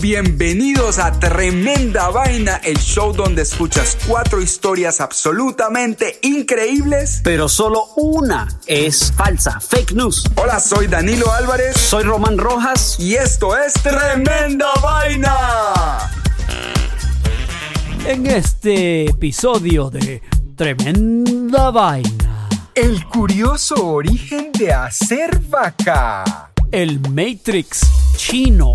Bienvenidos a Tremenda Vaina, el show donde escuchas cuatro historias absolutamente increíbles. pero solo una es falsa, fake news. Hola, soy Danilo Álvarez Soy Román Rojas. y esto es Tremenda Vaina. En este episodio de Tremenda Vaina, El curioso origen de hacer vaca. el Matrix chino,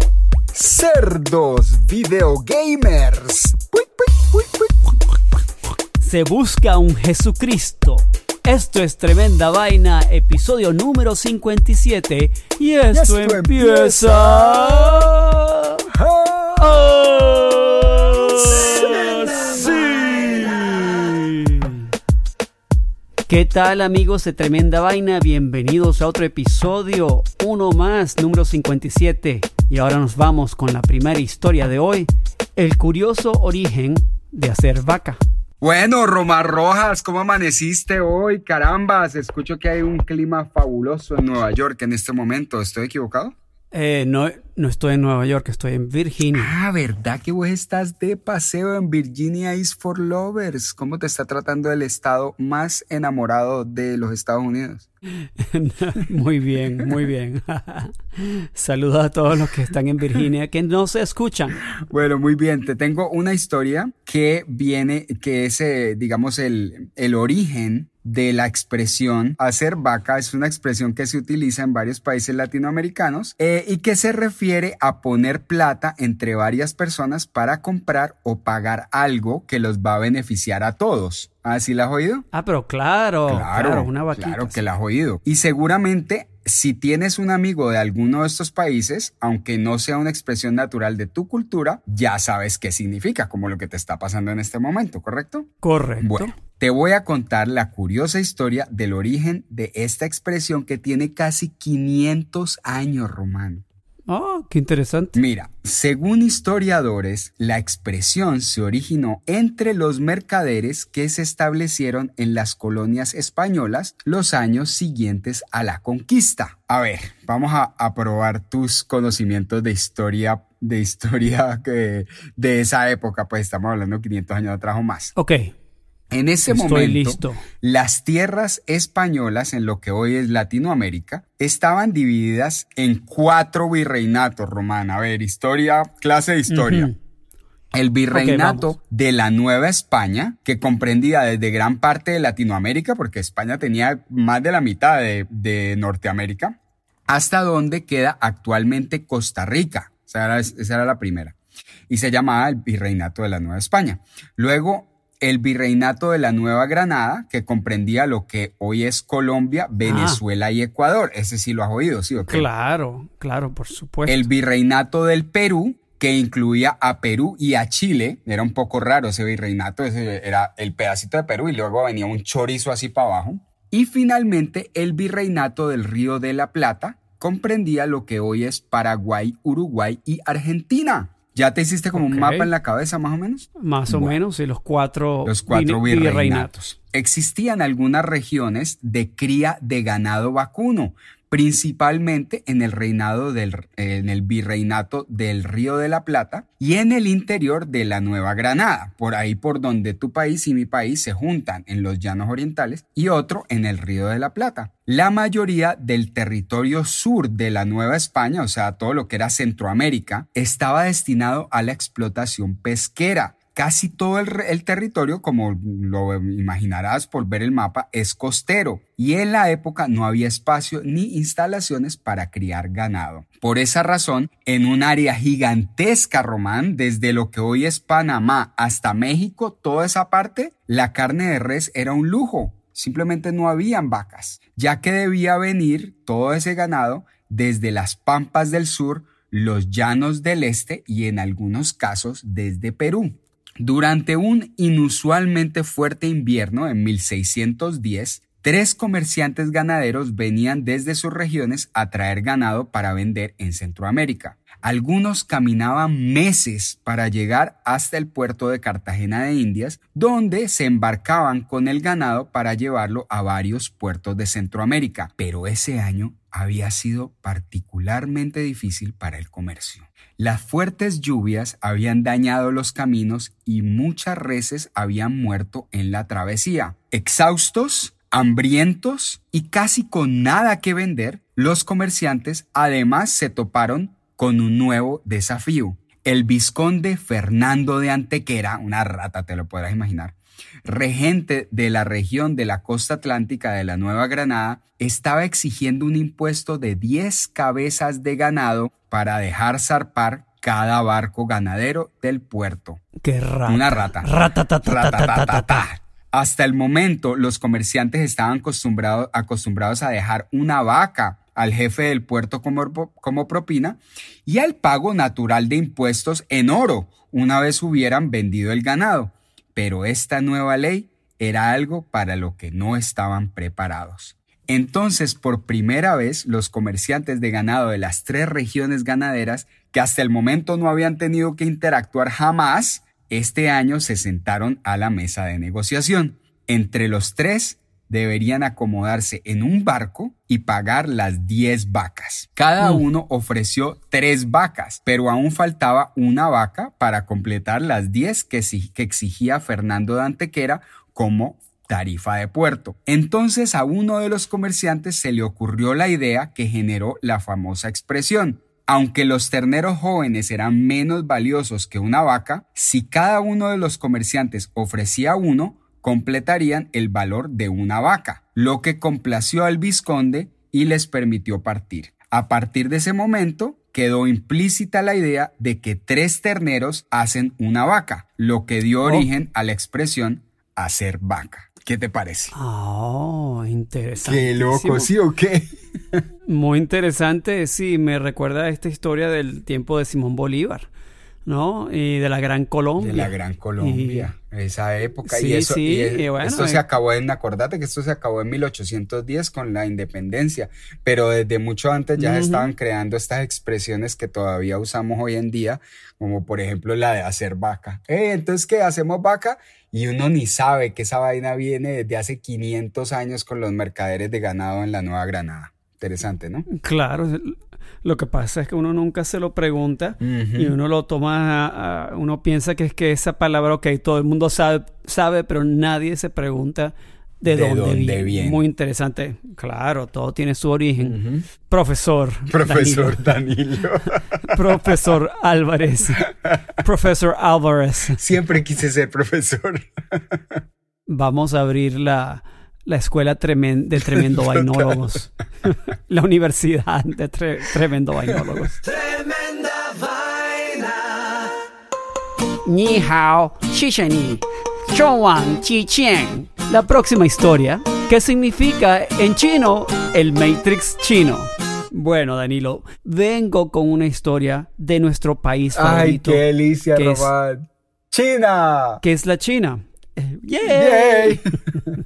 Cerdos videogamers. Se busca un Jesucristo. Esto es Tremenda Vaina, episodio número 57, y esto, esto empieza... ¡Así! ¿Qué tal amigos de Tremenda Vaina? Bienvenidos a otro episodio, uno más, número 57. Y ahora nos vamos con la primera historia de hoy, el curioso origen de hacer vaca. Bueno, Romar Rojas, ¿cómo amaneciste hoy? Carambas, escucho que hay un clima fabuloso en Nueva York en este momento. ¿Estoy equivocado? Eh, no, no estoy en Nueva York, estoy en Virginia. Ah, ¿verdad que vos estás de paseo en Virginia is for Lovers? ¿Cómo te está tratando el estado más enamorado de los Estados Unidos? muy bien, muy bien. Saludos a todos los que están en Virginia que no se escuchan. Bueno, muy bien. Te tengo una historia que viene, que es, eh, digamos, el, el origen de la expresión hacer vaca. Es una expresión que se utiliza en varios países latinoamericanos eh, y que se refiere a poner plata entre varias personas para comprar o pagar algo que los va a beneficiar a todos. ¿Ah, sí la has oído? Ah, pero claro, claro, una vaquita. Claro que la has oído. Y seguramente si tienes un amigo de alguno de estos países, aunque no sea una expresión natural de tu cultura, ya sabes qué significa, como lo que te está pasando en este momento, ¿correcto? Correcto. Bueno, te voy a contar la curiosa historia del origen de esta expresión que tiene casi 500 años, Román. Oh, qué interesante. Mira, según historiadores, la expresión se originó entre los mercaderes que se establecieron en las colonias españolas los años siguientes a la conquista. A ver, vamos a, a probar tus conocimientos de historia, de historia que, de esa época, pues estamos hablando 500 años atrás o más. Ok, En ese Estoy momento, listo. las tierras españolas en lo que hoy es Latinoamérica estaban divididas en cuatro virreinatos, Román. A ver, historia, clase de historia. El virreinato de la Nueva España, que comprendía desde gran parte de Latinoamérica, porque España tenía más de la mitad de, de Norteamérica, hasta donde queda actualmente Costa Rica. Esa era, esa era la primera. Y se llamaba el virreinato de la Nueva España. Luego, el virreinato de la Nueva Granada, que comprendía lo que hoy es Colombia, Venezuela y Ecuador. Ese sí lo has oído, ¿sí o qué? claro, claro, por supuesto. El virreinato del Perú, que incluía a Perú y a Chile. Era un poco raro ese virreinato, ese era el pedacito de Perú y luego venía un chorizo así para abajo. Y finalmente el virreinato del Río de la Plata comprendía lo que hoy es Paraguay, Uruguay y Argentina. ¿Ya te hiciste como un mapa en la cabeza más o menos? Más o Bueno. menos, y los cuatro, Los cuatro virreinatos. Existían algunas regiones de cría de ganado vacuno, principalmente en el reinado del en el virreinato del Río de la Plata y en el interior de la Nueva Granada, por ahí por donde tu país y mi país se juntan en los llanos orientales y otro en el Río de la Plata. La mayoría del territorio sur de la Nueva España, o sea, todo lo que era Centroamérica, estaba destinado a la explotación pesquera Casi todo el, territorio, como lo imaginarás por ver el mapa, es costero y en la época no había espacio ni instalaciones para criar ganado. Por esa razón, en un área gigantesca, Román, desde lo que hoy es Panamá hasta México, toda esa parte, la carne de res era un lujo. Simplemente no habían vacas, ya que debía venir todo ese ganado desde las pampas del sur, los llanos del este y en algunos casos desde Perú. Durante un inusualmente fuerte invierno en 1610, tres comerciantes ganaderos venían desde sus regiones a traer ganado para vender en Centroamérica. Algunos caminaban meses para llegar hasta el puerto de Cartagena de Indias, donde se embarcaban con el ganado para llevarlo a varios puertos de Centroamérica. Pero ese año había sido particularmente difícil para el comercio. Las fuertes lluvias habían dañado los caminos y muchas reses habían muerto en la travesía. Exhaustos, hambrientos y casi con nada que vender, los comerciantes además se toparon con un nuevo desafío. El vizconde Fernando de Antequera, una rata te lo podrás imaginar, regente de la región de la costa atlántica de la Nueva Granada, estaba exigiendo un impuesto de 10 cabezas de ganado para dejar zarpar cada barco ganadero del puerto. ¡Qué rata! Una rata. Ratatatatata. Hasta el momento, los comerciantes estaban acostumbrados, acostumbrados a dejar una vaca al jefe del puerto como, como propina y al pago natural de impuestos en oro una vez hubieran vendido el ganado. Pero esta nueva ley era algo para lo que no estaban preparados. Entonces, por primera vez, los comerciantes de ganado de las tres regiones ganaderas, que hasta el momento no habían tenido que interactuar jamás, este año se sentaron a la mesa de negociación. Entre los tres deberían acomodarse en un barco y pagar las 10 vacas. Cada uno ofreció tres vacas, pero aún faltaba una vaca para completar las 10 que, que exigía Fernando de Antequera como tarifa de puerto. Entonces a uno de los comerciantes se le ocurrió la idea que generó la famosa expresión. Aunque los terneros jóvenes eran menos valiosos que una vaca, si cada uno de los comerciantes ofrecía uno, completarían el valor de una vaca, lo que complació al vizconde y les permitió partir. A partir de ese momento, quedó implícita la idea de que tres terneros hacen una vaca, lo que dio origen a la expresión hacer vaca. ¿Qué te parece? Oh, interesante. Qué loco, ¿sí o qué? Muy interesante, sí, me recuerda a esta historia del tiempo de Simón Bolívar, ¿no? Y de la Gran Colombia. De la Gran Colombia, esa época. Sí, y eso, sí, y, eh, y bueno, esto eh. se acabó en, acordate que esto se acabó en 1810 con la independencia, pero desde mucho antes ya se estaban creando estas expresiones que todavía usamos hoy en día, como por ejemplo la de hacer vaca. Eh, entonces, ¿qué? ¿Hacemos vaca? Y uno ni sabe que esa vaina viene desde hace 500 años con los mercaderes de ganado en la Nueva Granada. Interesante, ¿no? Claro, lo que pasa es que uno nunca se lo pregunta y uno lo toma, a- a- uno piensa que es que esa palabra, ok, todo el mundo sabe, sabe pero nadie se pregunta de, ¿De dónde, dónde viene. viene? Muy interesante. Claro, todo tiene su origen. Profesor. Profesor Danilo. Danilo. Profesor Álvarez. Profesor Álvarez. Siempre quise ser profesor. Vamos a abrir la, la escuela tremen- de tremendo vainólogos. la universidad de tre- tremendo vainólogos. Tremenda vaina. Ni hao, shisheni, wang ji qian. La próxima historia, ¿qué significa en chino el Matrix chino? Bueno, Danilo, vengo con una historia de nuestro país Ay, favorito, qué delicia, que es- Román. China. que es la China. Eh, ¡Yay! Yay.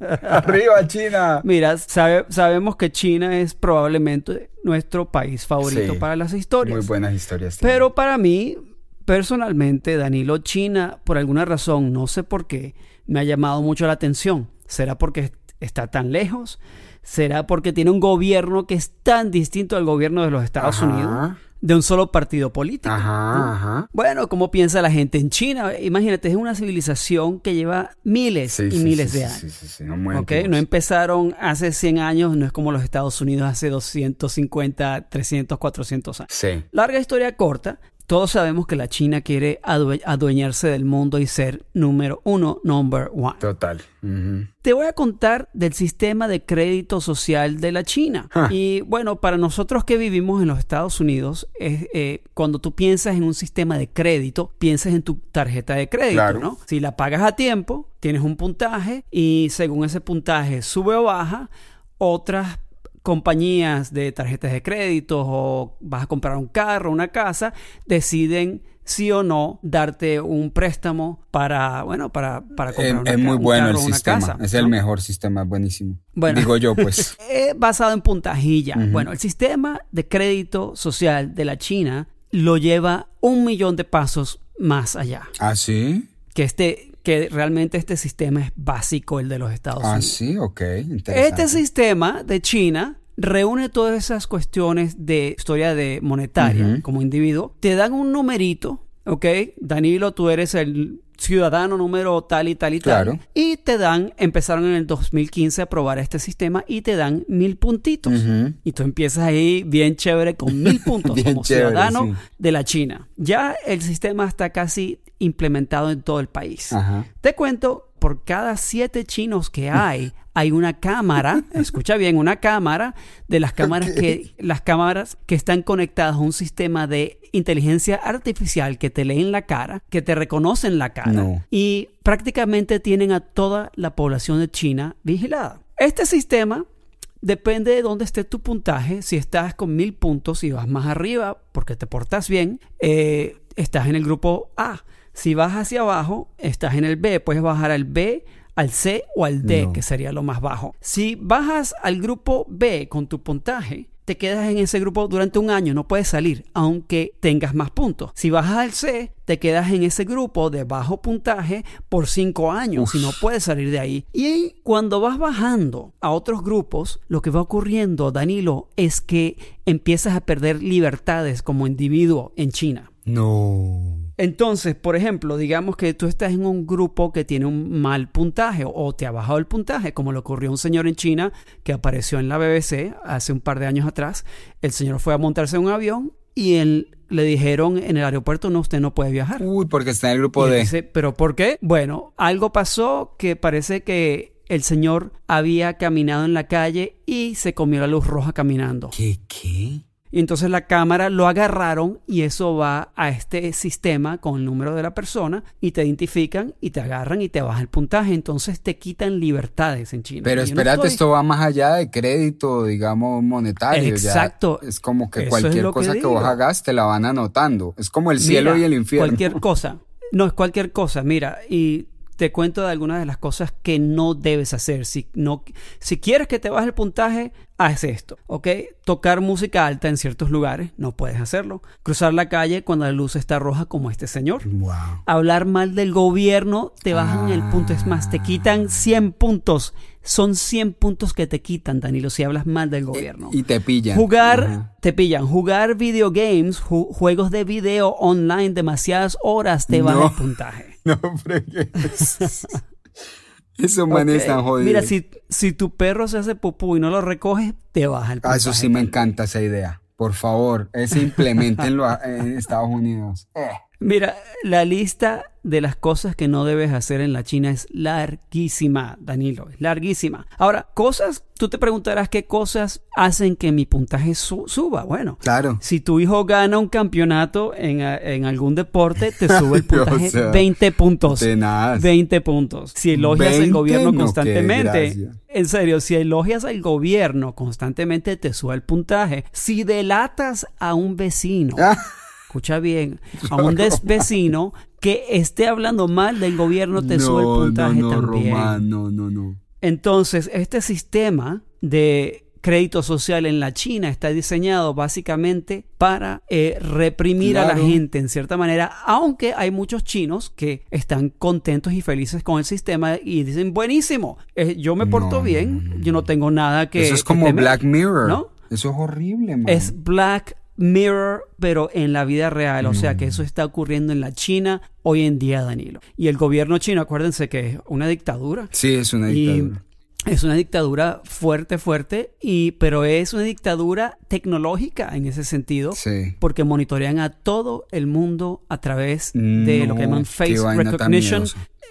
Arriba, China. Mira, sabe- sabemos que China es probablemente nuestro país favorito Sí, para las historias. Muy buenas historias. tiene. Pero para mí, personalmente, Danilo, China, por alguna razón, no sé por qué, me ha llamado mucho la atención. ¿Será porque est- está tan lejos? ¿Será porque tiene un gobierno que es tan distinto al gobierno de los Estados Ajá. Unidos? De un solo partido político. Ajá, ajá. Bueno, ¿cómo piensa la gente en China? Imagínate, es una civilización que lleva miles Sí, y sí, miles sí, de años. sí, sí, sí, no muy ¿ok? antiguos. No empezaron hace 100 años, no es como los Estados Unidos hace 250, 300, 400 años. Sí. Larga historia corta, todos sabemos que la China quiere adue- adueñarse del mundo y ser número uno, number one. Total. Te voy a contar del sistema de crédito social de la China. Ah. Y bueno, para nosotros que vivimos en los Estados Unidos, es, eh, cuando tú piensas en un sistema de crédito, piensas en tu tarjeta de crédito, Claro. ¿no? Si la pagas a tiempo, tienes un puntaje y según ese puntaje sube o baja, otras compañías de tarjetas de crédito o vas a comprar un carro, una casa, deciden sí o no darte un préstamo para, bueno, para, para comprar Es, una es muy un bueno el carro sistema. casa, es el mejor sistema, buenísimo. Bueno. Digo yo, pues. Eh, basado en puntajilla. Bueno, el sistema de crédito social de la China lo lleva un millón de pasos más allá. ¿Ah, sí? Que este, que realmente este sistema es básico, el de los Estados Ah, Unidos. sí, ok. Interesante. Este sistema de China reúne todas esas cuestiones de historia de monetaria como individuo. Te dan un numerito, ¿ok? Danilo, tú eres el ciudadano número tal y tal y Claro. tal. Y te dan, empezaron en el 2015 a probar este sistema y te dan mil puntitos. Y tú empiezas ahí bien chévere con mil puntos como chévere, ciudadano sí. de la China. Ya el sistema está casi implementado en todo el país. Ajá. Te cuento, por cada siete chinos que hay, hay una cámara, escucha bien, una cámara de las cámaras que las cámaras que están conectadas a un sistema de inteligencia artificial que te leen la cara, que te reconocen la cara No. y prácticamente tienen a toda la población de China vigilada. Este sistema Depende de dónde esté tu puntaje. Si estás con mil puntos y vas más arriba porque te portas bien, eh, estás en el grupo A. Si vas hacia abajo, estás en el B. Puedes bajar al B, al C o al D, No. que sería lo más bajo. Si bajas al grupo B con tu puntaje, te quedas en ese grupo durante un año, no puedes salir, aunque tengas más puntos. Si bajas al C, te quedas en ese grupo de bajo puntaje por cinco años y no puedes salir de ahí. Y cuando vas bajando a otros grupos, lo que va ocurriendo, Danilo, es que empiezas a perder libertades como individuo en China. No. Entonces, por ejemplo, digamos que tú estás en un grupo que tiene un mal puntaje o te ha bajado el puntaje, como le ocurrió a un señor en China que apareció en la BBC hace un par de años atrás. El señor fue a montarse en un avión y él, le dijeron en el aeropuerto, no, usted no puede viajar. Uy, porque está en el grupo de. dice, ¿pero por qué? Bueno, algo pasó que parece que el señor había caminado en la calle y se comió la luz roja caminando. ¿Qué? ¿Qué? Y entonces la cámara lo agarraron y eso va a este sistema con el número de la persona y te identifican y te agarran y te baja el puntaje. Entonces te quitan libertades en China. Pero no espérate, esto va más allá de crédito, digamos, monetario. ya Exacto. es como que Eso cualquier cosa que, vos hagas te la van anotando. Es como el cielo Mira, y el infierno. Cualquier cosa. No, es cualquier cosa. Mira, y te cuento de algunas de las cosas que no debes hacer. Si, no, si quieres que te baje el puntaje, haz esto, ¿ok? Tocar música alta en ciertos lugares, no puedes hacerlo. Cruzar la calle cuando la luz está roja como este señor. Wow. Hablar mal del gobierno, te bajan el punto. Es más, te quitan 100 puntos. Son 100 puntos que te quitan, Danilo, si hablas mal del gobierno. Y te pillan. Jugar, Ajá. te pillan. Jugar videogames, ju- juegos de video online demasiadas horas te baja No. el puntaje. No, pero ¿qué es? Esos manes Ok. están jodidos. Mira, si, si tu perro se hace popú y no lo recoges, te baja el Ah, puntaje. eso sí me encanta esa idea. Por favor, ese implementenlo en Estados Unidos. Eh. Mira, la lista de las cosas que no debes hacer en la China es larguísima, Danilo, es larguísima. Ahora, cosas, tú te preguntarás qué cosas hacen que mi puntaje su- suba. Bueno, Claro. si tu hijo gana un campeonato en, en algún deporte, te sube el O puntaje sea, 20 puntos. tenaz. 20 puntos. Si elogias al 20, gobierno constantemente, en serio, si elogias al gobierno constantemente, te sube el puntaje. Si delatas a un vecino, escucha bien, a un vecino que esté hablando mal del gobierno, te sube el puntaje no, no, también. Román, no, no, no. Entonces, este sistema de crédito social en la China está diseñado básicamente para eh, reprimir a la gente en cierta manera, aunque hay muchos chinos que están contentos y felices con el sistema y dicen, buenísimo, eh, yo me porto No, bien, no, no, yo no tengo nada que... Eso es como temer", Black Mirror. ¿no? Eso es horrible, man. Es Black Mirror, pero en la vida real. O sea que eso está ocurriendo en la China hoy en día, Danilo. Y el gobierno chino, acuérdense que es una dictadura. Sí, es una Y dictadura. es una dictadura fuerte, fuerte, y, pero es una dictadura tecnológica en ese sentido. Sí. Porque monitorean a todo el mundo a través de lo que llaman face recognition,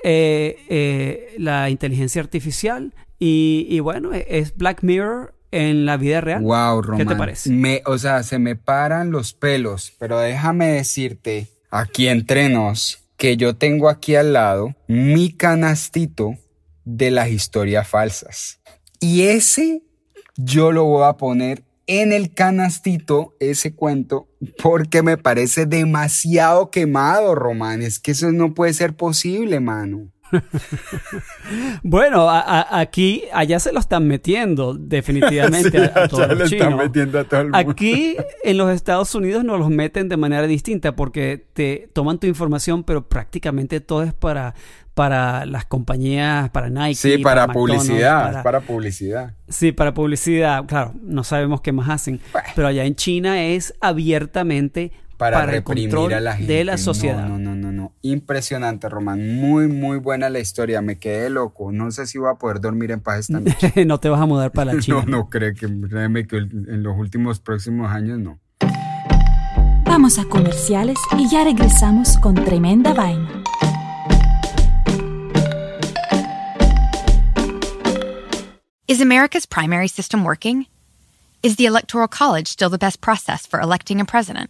eh, eh, la inteligencia artificial. Y, y bueno, es Black Mirror en la vida real. Wow, ¿Qué Román. te parece? Me, o sea, se me paran los pelos, pero déjame decirte, aquí entre nos, que yo tengo aquí al lado mi canastito de las historias falsas. Y ese yo lo voy a poner en el canastito, ese cuento, porque me parece demasiado quemado, Román. Es que eso no puede ser posible, mano. Bueno, a- a- aquí, allá se lo están metiendo definitivamente a, a todos los chinos. a todo el Aquí en los Estados Unidos nos los meten de manera distinta porque te toman tu información, pero prácticamente todo es para, para las compañías, para Nike. Sí, para, publicidad, para- es para publicidad. Sí, para publicidad. Claro, no sabemos qué más hacen. Pero allá en China es abiertamente para, el reprimir control a la gente. de la No, sociedad. No, no, no, no. Impresionante, Román. Muy, muy buena la historia. Me quedé loco. No sé si voy a poder dormir en paz esta noche. no te vas a mudar para la China. No, no creo que, créeme que en los últimos próximos años no. Vamos a comerciales y ya regresamos con tremenda vaina. Is America's primary system working? Is the Electoral College still the best process for electing a president?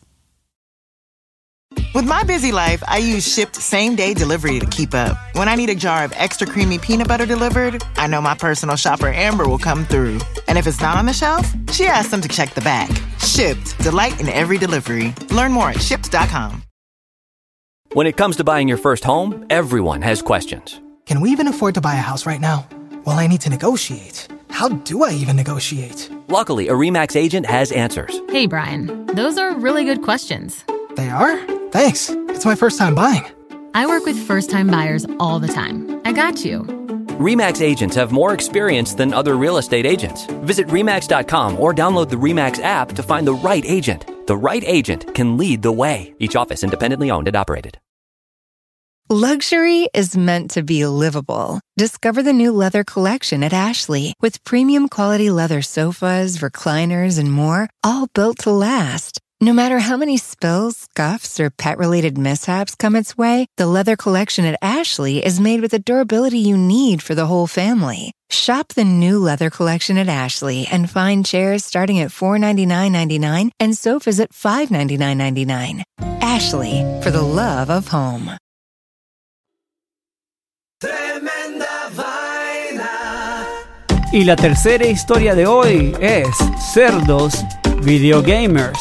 With my busy life, I use shipped same day delivery to keep up. When I need a jar of extra creamy peanut butter delivered, I know my personal shopper Amber will come through. And if it's not on the shelf, she asks them to check the back. Shipped, delight in every delivery. Learn more at shipped.com. When it comes to buying your first home, everyone has questions. Can we even afford to buy a house right now? Well, I need to negotiate. How do I even negotiate? Luckily, a REMAX agent has answers. Hey, Brian, those are really good questions. They are? Thanks. It's my first time buying. I work with first time buyers all the time. I got you. REMAX agents have more experience than other real estate agents. Visit REMAX.com or download the REMAX app to find the right agent. The right agent can lead the way. Each office independently owned and operated. Luxury is meant to be livable. Discover the new leather collection at Ashley with premium quality leather sofas, recliners, and more, all built to last. No matter how many spills, scuffs, or pet related mishaps come its way, the leather collection at Ashley is made with the durability you need for the whole family. Shop the new leather collection at Ashley and find chairs starting at $499.99 and sofas at $599.99. Ashley, for the love of home. Tremenda vaina. Y la tercera historia de hoy es cerdos videogamers.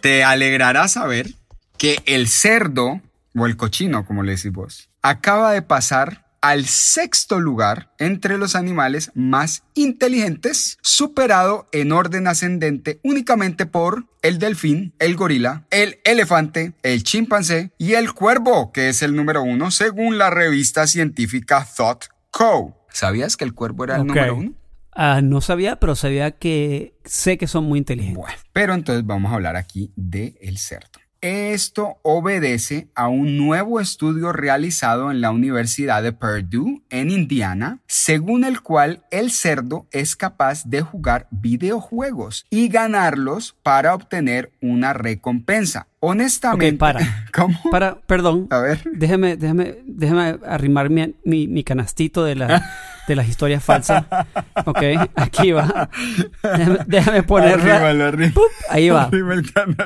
Te alegrará saber que el cerdo, o el cochino, como le decís vos, acaba de pasar al sexto lugar entre los animales más inteligentes, superado en orden ascendente únicamente por el delfín, el gorila, el elefante, el chimpancé y el cuervo, que es el número uno según la revista científica Thought Co. ¿Sabías que el cuervo era el número uno? Ah, no sabía, pero sabía que sé que son muy inteligentes. Bueno, pero entonces vamos a hablar aquí de el cerdo. Esto obedece a un nuevo estudio realizado en la Universidad de Purdue en Indiana, según el cual el cerdo es capaz de jugar videojuegos y ganarlos para obtener una recompensa. Honestamente, Ok, para. ¿Cómo? Para, perdón. A ver. Déjame, déjame, déjame arrimar mi, mi- mi canastito de la, de las historias falsas. Ok, aquí va. Déjame, déjame ponerla. Arríbalo, arríbalo. ¡Pup! Ahí va.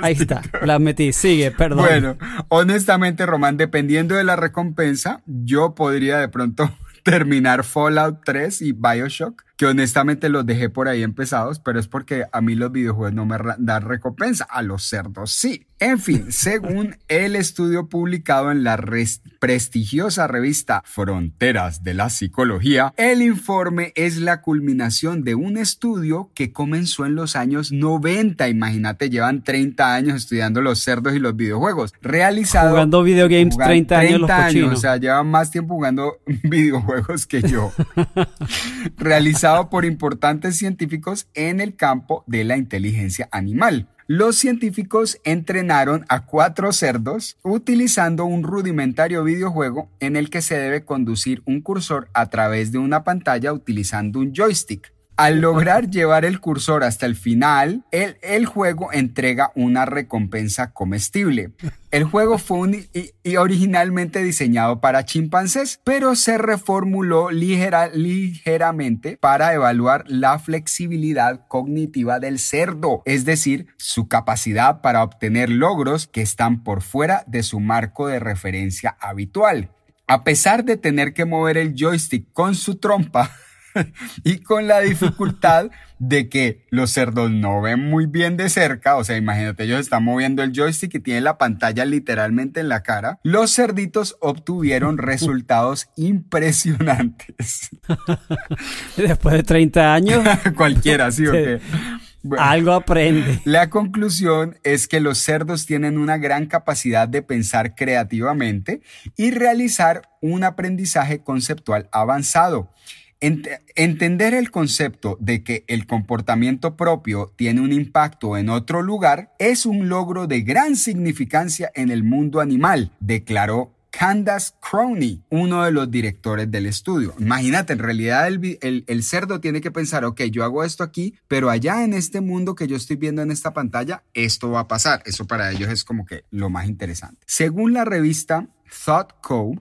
Ahí está. La metí. Sigue, perdón. Bueno, honestamente, Román, dependiendo de la recompensa, yo podría de pronto terminar Fallout 3 y Bioshock, que honestamente los dejé por ahí empezados, pero es porque a mí los videojuegos no me dan recompensa, a los cerdos sí. En fin, según el estudio publicado en la res- prestigiosa revista Fronteras de la Psicología, el informe es la culminación de un estudio que comenzó en los años 90. Imagínate, llevan 30 años estudiando los cerdos y los videojuegos. Realizado Jugando videogames Jugar 30 años los cochinos. o sea, llevan más tiempo jugando videojuegos que yo. Realizado por importantes científicos en el campo de la inteligencia animal. Los científicos entrenaron a cuatro cerdos utilizando un rudimentario videojuego en el que se debe conducir un cursor a través de una pantalla utilizando un joystick. Al lograr llevar el cursor hasta el final, el, juego entrega una recompensa comestible. El juego fue originalmente diseñado para chimpancés, pero se reformuló ligera- ligeramente para evaluar la flexibilidad cognitiva del cerdo, es decir, su capacidad para obtener logros que están por fuera de su marco de referencia habitual. A pesar de tener que mover el joystick con su trompa, y con la dificultad de que los cerdos no ven muy bien de cerca, o sea, imagínate, ellos están moviendo el joystick y tienen la pantalla literalmente en la cara, los cerditos obtuvieron resultados impresionantes. Después de 30 años, Cualquiera, sí, o Sí. qué? Bueno. algo aprende. La conclusión es que los cerdos tienen una gran capacidad de pensar creativamente y realizar un aprendizaje conceptual avanzado. Ent- entender el concepto de que el comportamiento propio tiene un impacto en otro lugar es un logro de gran significancia en el mundo animal, declaró Candace Crowley, uno de los directores del estudio. Imagínate, en realidad el, el- cerdo tiene que pensar, ok, yo hago esto aquí, pero allá en este mundo que yo estoy viendo en esta pantalla, esto va a pasar. Eso para ellos es como que lo más interesante. Según la revista Thought Co.,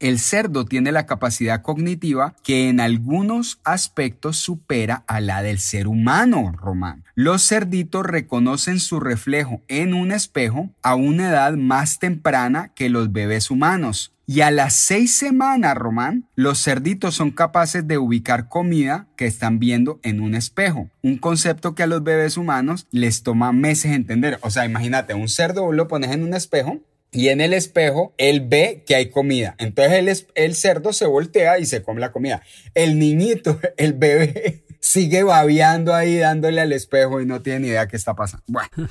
el cerdo tiene la capacidad cognitiva que en algunos aspectos supera a la del ser humano, Román. Los cerditos reconocen su reflejo en un espejo a una edad más temprana que los bebés humanos. Y a las seis semanas, Román, los cerditos son capaces de ubicar comida que están viendo en un espejo. Un concepto que a los bebés humanos les toma meses entender. O sea, imagínate, un cerdo lo pones en un espejo y en el espejo él ve que hay comida. Entonces el, cerdo se voltea y se come la comida. El niñito, el bebé, sigue babeando ahí dándole al espejo y no tiene ni idea qué está pasando. Bueno.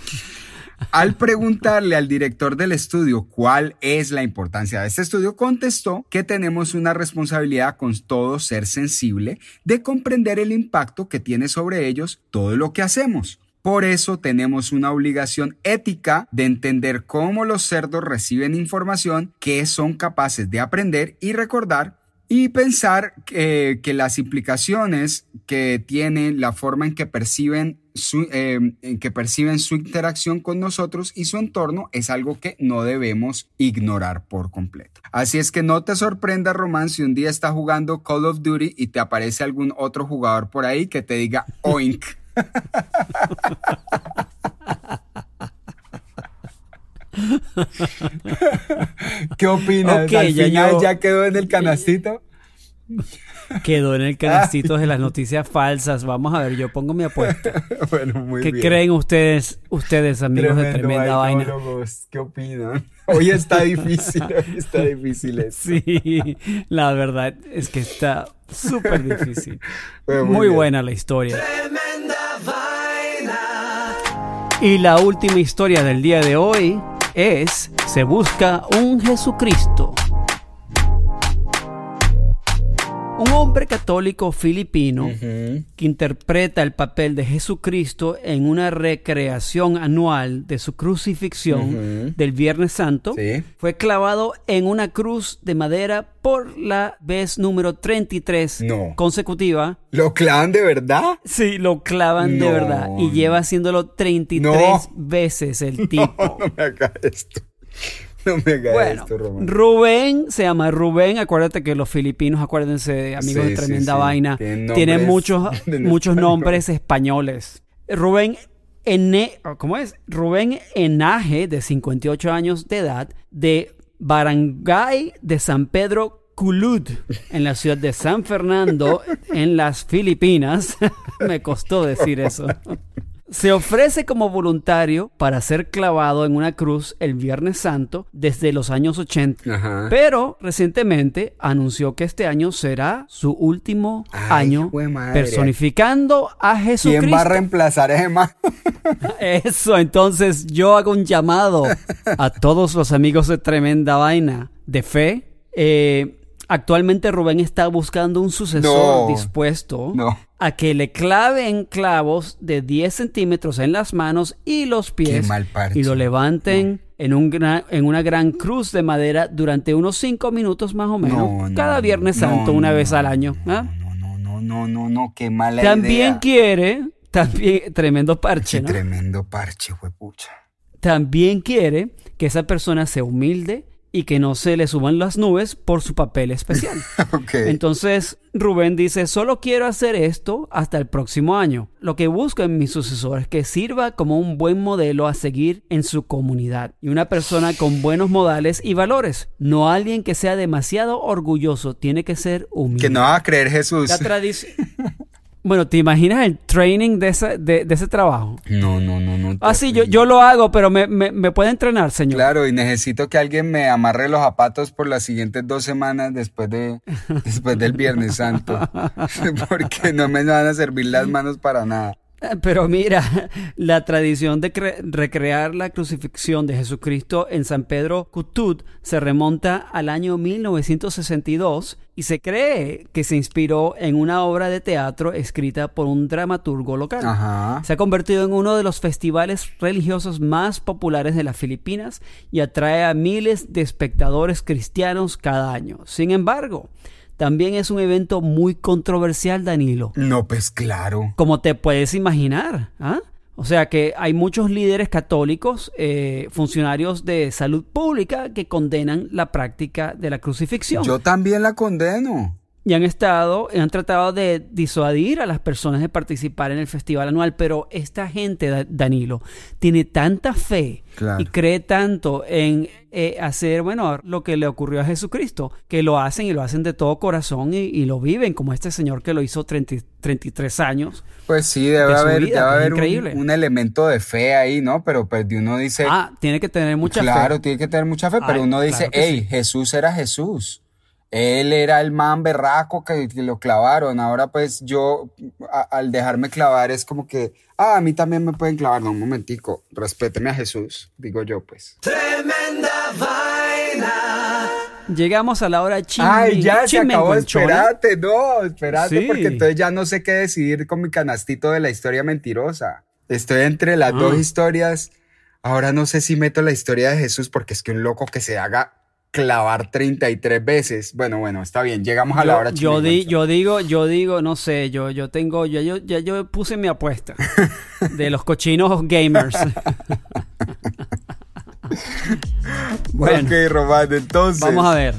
Al preguntarle al director del estudio cuál es la importancia de este estudio, contestó que tenemos una responsabilidad con todo ser sensible de comprender el impacto que tiene sobre ellos todo lo que hacemos. Por eso tenemos una obligación ética de entender cómo los cerdos reciben información que son capaces de aprender y recordar y pensar que, que las implicaciones que tiene la forma en que perciben su, eh, en que perciben su interacción con nosotros y su entorno es algo que no debemos ignorar por completo. Así es que no te sorprenda, Román, si un día estás jugando Call of Duty y te aparece algún otro jugador por ahí que te diga oink. ¿Qué opinas? Ok, ¿Al ya final yo- ya quedó en el canastito? Quedó en el canastito de las noticias falsas. Vamos a ver, yo pongo mi apuesta. bueno, muy ¿Qué bien. creen ustedes, ustedes amigos de Tremendo, Tremenda Vaina? ¿Qué opinan? Hoy está difícil, hoy está difícil esto. Sí, la verdad es que está súper difícil. Bueno, muy buena la historia. Tremenda vaina. Y la última historia del día de hoy es Se busca un Jesucristo. Un hombre católico filipino que interpreta el papel de Jesucristo en una recreación anual de su crucifixión del Viernes Santo Sí. fue clavado en una cruz de madera por la vez número 33 No. consecutiva. ¿Lo clavan de verdad? Sí, lo clavan de verdad y lleva haciéndolo 33 No. veces el tipo. No me esto. No me hagas Bueno, esto, Román. Rubén se llama Rubén. Acuérdate que los filipinos, acuérdense, amigos Sí, de tremenda sí. vaina, Tienen muchos, muchos español. nombres españoles. Rubén Ene, ¿cómo es? Rubén Enaje, de 58 años de edad, de Barangay de San Pedro Culud, en la ciudad de San Fernando, en las Filipinas. Me costó decir eso. Se ofrece como voluntario para ser clavado en una cruz el Viernes Santo desde los años 80. Ajá. Pero recientemente anunció que este año será su último Ay, año personificando a Jesucristo. ¿Quién va a reemplazar a Emma? Eso, entonces yo hago un llamado a todos los amigos de Tremenda Vaina de fe. Eh, actualmente Rubén está buscando un sucesor No. dispuesto No. a que le claven clavos de 10 centímetros en las manos y los pies Qué mal parche. y lo levanten en, un gran- en una gran cruz de madera durante unos 5 minutos más o menos, No, no, cada Viernes Santo, una vez al año. ¿ah? No, no, no, no, no, qué mala También idea. quiere, también, tremendo parche, Qué tremendo parche, huepucha. también quiere que esa persona sea humilde y que no se le suban las nubes por su papel especial. Ok. Entonces Rubén dice, solo quiero hacer esto hasta el próximo año. Lo que busco en mi sucesor es que sirva como un buen modelo a seguir en su comunidad y una persona con buenos modales y valores. No alguien que sea demasiado orgulloso, tiene que ser humilde. Que no va a creer Jesús. La tradición... Bueno, ¿te imaginas el training de ese, de, de ese trabajo? No, no, no, no. Ah, sí, yo, yo lo hago, pero me, me, me puede entrenar, señor. Claro, y necesito que alguien me amarre los zapatos por las siguientes dos semanas después de después del Viernes Santo. Porque no me van a servir las manos para nada. Pero mira, la tradición de cre- recrear la crucifixión de Jesucristo en San Pedro Cutud se remonta al año 1962 y se cree que se inspiró en una obra de teatro escrita por un dramaturgo local. Ajá. Se ha convertido en uno de los festivales religiosos más populares de las Filipinas y atrae a miles de espectadores cristianos cada año. Sin embargo, también es un evento muy controversial, Danilo. No, pues claro. Como te puedes imaginar. ¿ah? O sea que hay muchos líderes católicos, eh, funcionarios de salud pública, que condenan la práctica de la crucifixión. Yo también la condeno. Y han estado, han tratado de disuadir a las personas de participar en el festival anual, pero esta gente, Da- Danilo, tiene tanta fe Claro. y cree tanto en eh, hacer, bueno, lo que le ocurrió a Jesucristo, que lo hacen y lo hacen de todo corazón y, y lo viven, como este señor que lo hizo 30 33 años. Pues sí, debe de haber, vida, debe haber un, elemento de fe ahí, ¿no? Pero pues uno dice, Ah, tiene que tener mucha claro, fe. tiene que tener mucha fe, pero uno dice, claro hey, sí. Jesús era Jesús. Él era el man berraco que, que lo clavaron. Ahora pues yo, a- al dejarme clavar, es como que, ah, a mí también me pueden clavar. No, un momentico, respéteme a Jesús, digo yo pues. Tremenda vaina. Llegamos a la hora chimbi, Ay, ya se acabó, chimenguenchona. espérate, no, espérate, Sí. porque entonces ya no sé qué decidir con mi canastito de la historia mentirosa. Estoy entre las Ah. dos historias. Ahora no sé si meto la historia de Jesús porque es que un loco que se haga clavar 33 veces. Bueno, bueno, está bien, llegamos a la hora yo, di- yo digo, yo digo, no sé, yo, yo tengo, yo, ya yo puse mi apuesta de los cochinos gamers. bueno, Ok, Román, entonces. vamos a ver.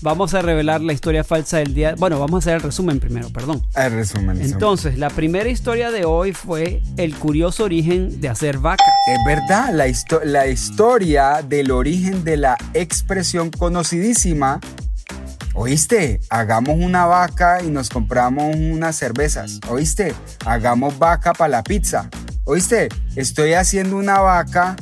Vamos a revelar la historia falsa del día. Bueno, vamos a hacer el resumen primero, perdón. El resumen. Entonces, la primera historia de hoy fue el curioso origen de hacer vaca. Es verdad, la, histo- la historia del origen de la expresión conocidísima. ¿Oíste? Hagamos una vaca y nos compramos unas cervezas. ¿Oíste? Hagamos vaca para la pizza. ¿Oíste? Estoy haciendo una vaca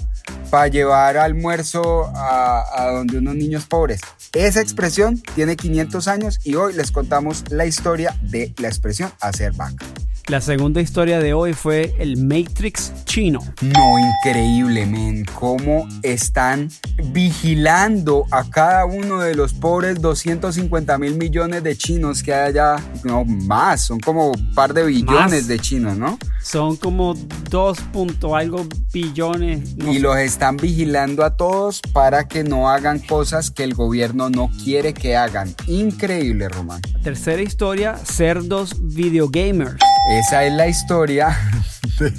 para llevar almuerzo a, a donde unos niños pobres. Esa expresión tiene 500 años y hoy les contamos la historia de la expresión hacer vaca. La segunda historia de hoy fue el Matrix chino. No, increíble, men. Cómo están vigilando a cada uno de los pobres 250 mil millones de chinos que hay allá. No, más. Son como un par de billones Más. de chinos, ¿no? Son como 2 punto algo billones. no y sé. los están vigilando a todos para que no hagan cosas que el gobierno no quiere que hagan. Increíble, Román. Tercera historia, cerdos videogamers. Esa es la historia de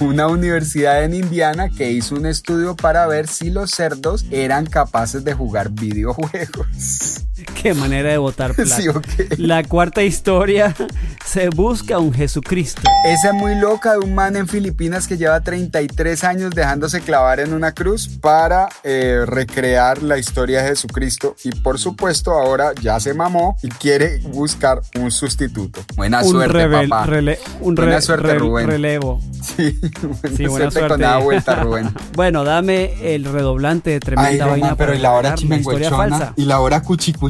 una universidad en Indiana que hizo un estudio para ver si los cerdos eran capaces de jugar videojuegos. Qué manera de votar plata. Sí, ok. La cuarta historia se busca un Jesucristo. Esa es muy loca de un man en Filipinas que lleva 33 años dejándose clavar en una cruz para eh, recrear la historia de Jesucristo y por supuesto ahora ya se mamó y quiere buscar un sustituto. Buena un suerte, rebel- papá. rele- un buena re- suerte, re- Rubén. relevo. Sí, buena, Sí, buena suerte con nada vuelta, Rubén. bueno, dame el redoblante de tremenda Ay, vaina. Román, pero y la hora la chimenguechona y la hora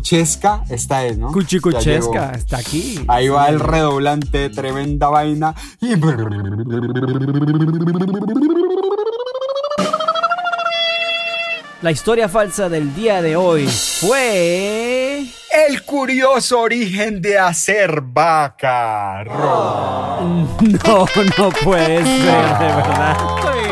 cuchicuchesca, esta es, ¿no? Cuchicuchesca, está aquí. Ahí va el redoblante tremenda vaina. Y... La historia falsa del día de hoy fue. El curioso origen de hacer vaca. No, no puede ser, de verdad.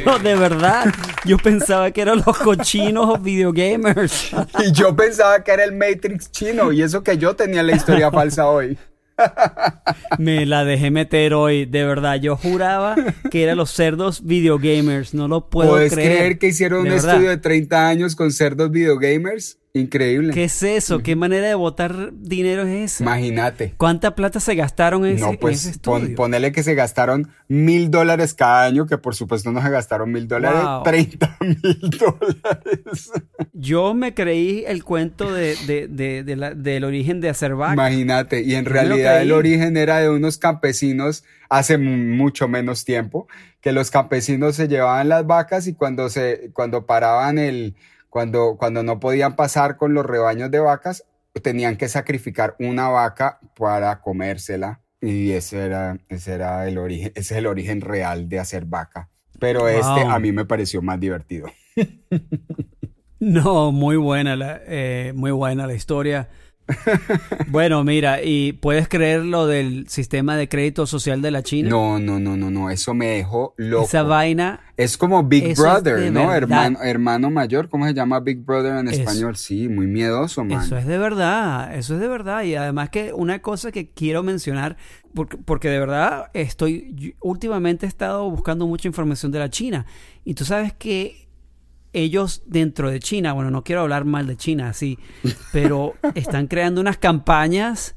No, de verdad. Yo pensaba que eran los cochinos videogamers. Y yo pensaba que era el Matrix chino y eso que yo tenía la historia falsa hoy. Me la dejé meter hoy, de verdad. Yo juraba que eran los cerdos videogamers. No lo puedo ¿Puedes creer. creer que hicieron un verdad. estudio de 30 años con cerdos videogamers? Increíble. ¿Qué es eso? ¿Qué manera de botar dinero es esa? Imagínate. ¿Cuánta plata se gastaron en, ese, No, en pues ese pon- ponele que se gastaron mil dólares cada año, que por supuesto no se gastaron mil dólares. 30 mil dólares. Yo me creí el cuento de, de- de- de la- del origen de hacer vaca. Imagínate, y en Yo realidad el origen era de unos campesinos hace mu- mucho menos tiempo, que los campesinos se llevaban las vacas y cuando se, cuando paraban el, cuando, cuando no podían pasar con los rebaños de vacas, tenían que sacrificar una vaca para comérsela. Y ese era, ese era el origen, ese es el origen real de hacer vaca. Pero este Wow. a mí me pareció más divertido. No, muy buena la, eh, muy buena la historia. bueno, mira, ¿y puedes creer lo del sistema de crédito social de la China? No, no, no, no, no, eso me dejó loco. Esa vaina. Es como Big Brother, ¿no? Hermano, hermano mayor, ¿cómo se llama Big Brother en Eso. español? Sí, muy miedoso, man. Eso es de verdad, eso es de verdad. Y además que una cosa que quiero mencionar, porque, porque de verdad estoy, últimamente he estado buscando mucha información de la China. Y tú sabes que ellos dentro de China, bueno, no quiero hablar mal de China, sí, pero están creando unas campañas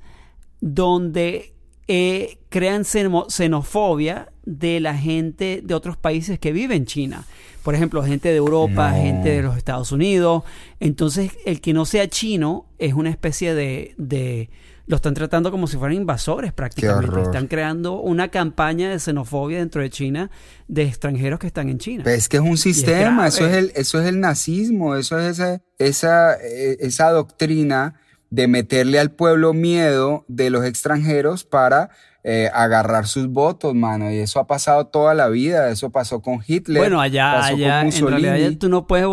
donde eh, crean xeno- xenofobia de la gente de otros países que vive en China. Por ejemplo, gente de Europa, No. gente de los Estados Unidos. Entonces, el que no sea chino es una especie de... de lo están tratando como si fueran invasores prácticamente. Están creando una campaña de xenofobia dentro de China de extranjeros que están en China. Pero es que es un sistema, eso es el, eso es el nazismo, eso es esa, esa, eh, esa doctrina de meterle al pueblo miedo de los extranjeros para eh, agarrar sus votos, mano. Y eso ha pasado toda la vida, eso pasó con Hitler. Bueno, allá, pasó con allá, en realidad tú no puedes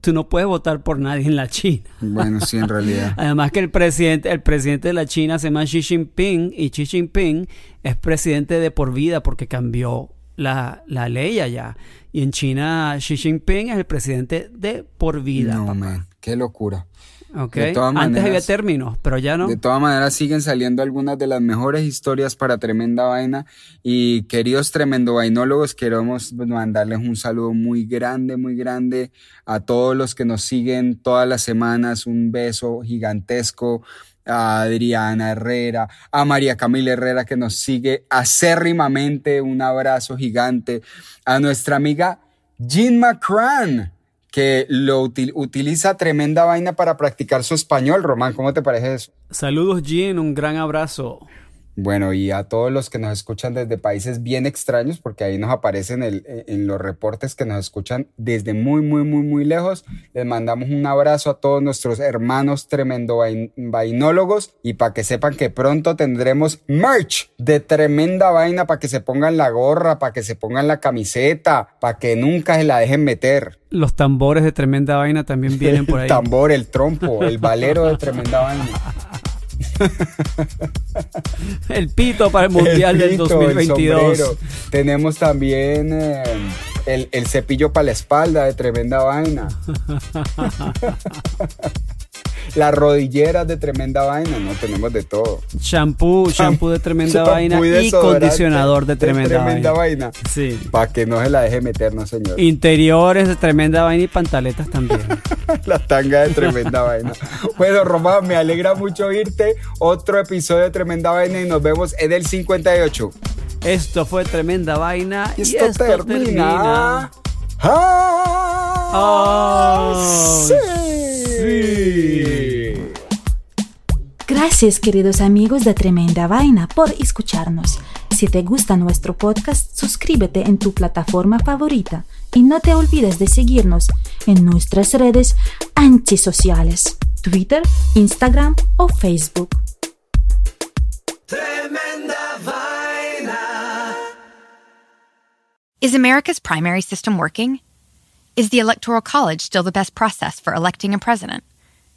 tú no puedes votar por nadie en la China. Bueno, sí, en realidad. Además que el presidente, el presidente de la China se llama Xi Jinping y Xi Jinping es presidente de por vida porque cambió la, la ley allá. Y en China Xi Jinping es el presidente de por vida. No, papá. man, qué locura. ¿Ok? de todas Antes había términos, pero ya no. De todas maneras siguen saliendo algunas de las mejores historias para Tremenda Vaina y queridos tremendo vainólogos queremos mandarles un saludo muy grande, muy grande a todos los que nos siguen todas las semanas, un beso gigantesco a Adriana Herrera, a María Camila Herrera que nos sigue acérrimamente, un abrazo gigante, a nuestra amiga Jean McCran que lo util- utiliza tremenda vaina para practicar su español. Román, ¿cómo te parece eso? Saludos, Jean, un gran abrazo. Bueno, y a todos los que nos escuchan desde países bien extraños, porque ahí nos aparecen el- en los reportes que nos escuchan desde muy, muy, muy, muy lejos. Les mandamos un abrazo a todos nuestros hermanos tremendo vain- vainólogos y para que sepan que pronto tendremos merch de tremenda vaina para que se pongan la gorra, para que se pongan la camiseta, para que nunca se la dejen meter. Los tambores de tremenda vaina también vienen por ahí. El tambor, el trompo, el valero de tremenda vaina. El pito para el Mundial El del pito, el 2022. sombrero. Tenemos también eh, el, el cepillo para la espalda de tremenda vaina. Las rodilleras de tremenda vaina, no tenemos de todo. Shampoo, shampoo de tremenda vaina y condicionador de tremenda, tremenda vaina. vaina. Sí. Para que no se la deje meter, no señor. Interiores de tremenda vaina y pantaletas también. La tanga de tremenda vaina. Bueno, Román, me alegra mucho oírte. Otro episodio de Tremenda Vaina y nos vemos en el 58. Esto fue tremenda vaina y, esto, termina. Oh, sí. Gracias queridos amigos de Tremenda Vaina por escucharnos. Si te gusta nuestro podcast, suscríbete en tu plataforma favorita y no te olvides de seguirnos en nuestras redes antisociales, Twitter, Instagram o Facebook. Tremenda vaina. Is America's primary system working? Is the Electoral College still the best process for electing a president?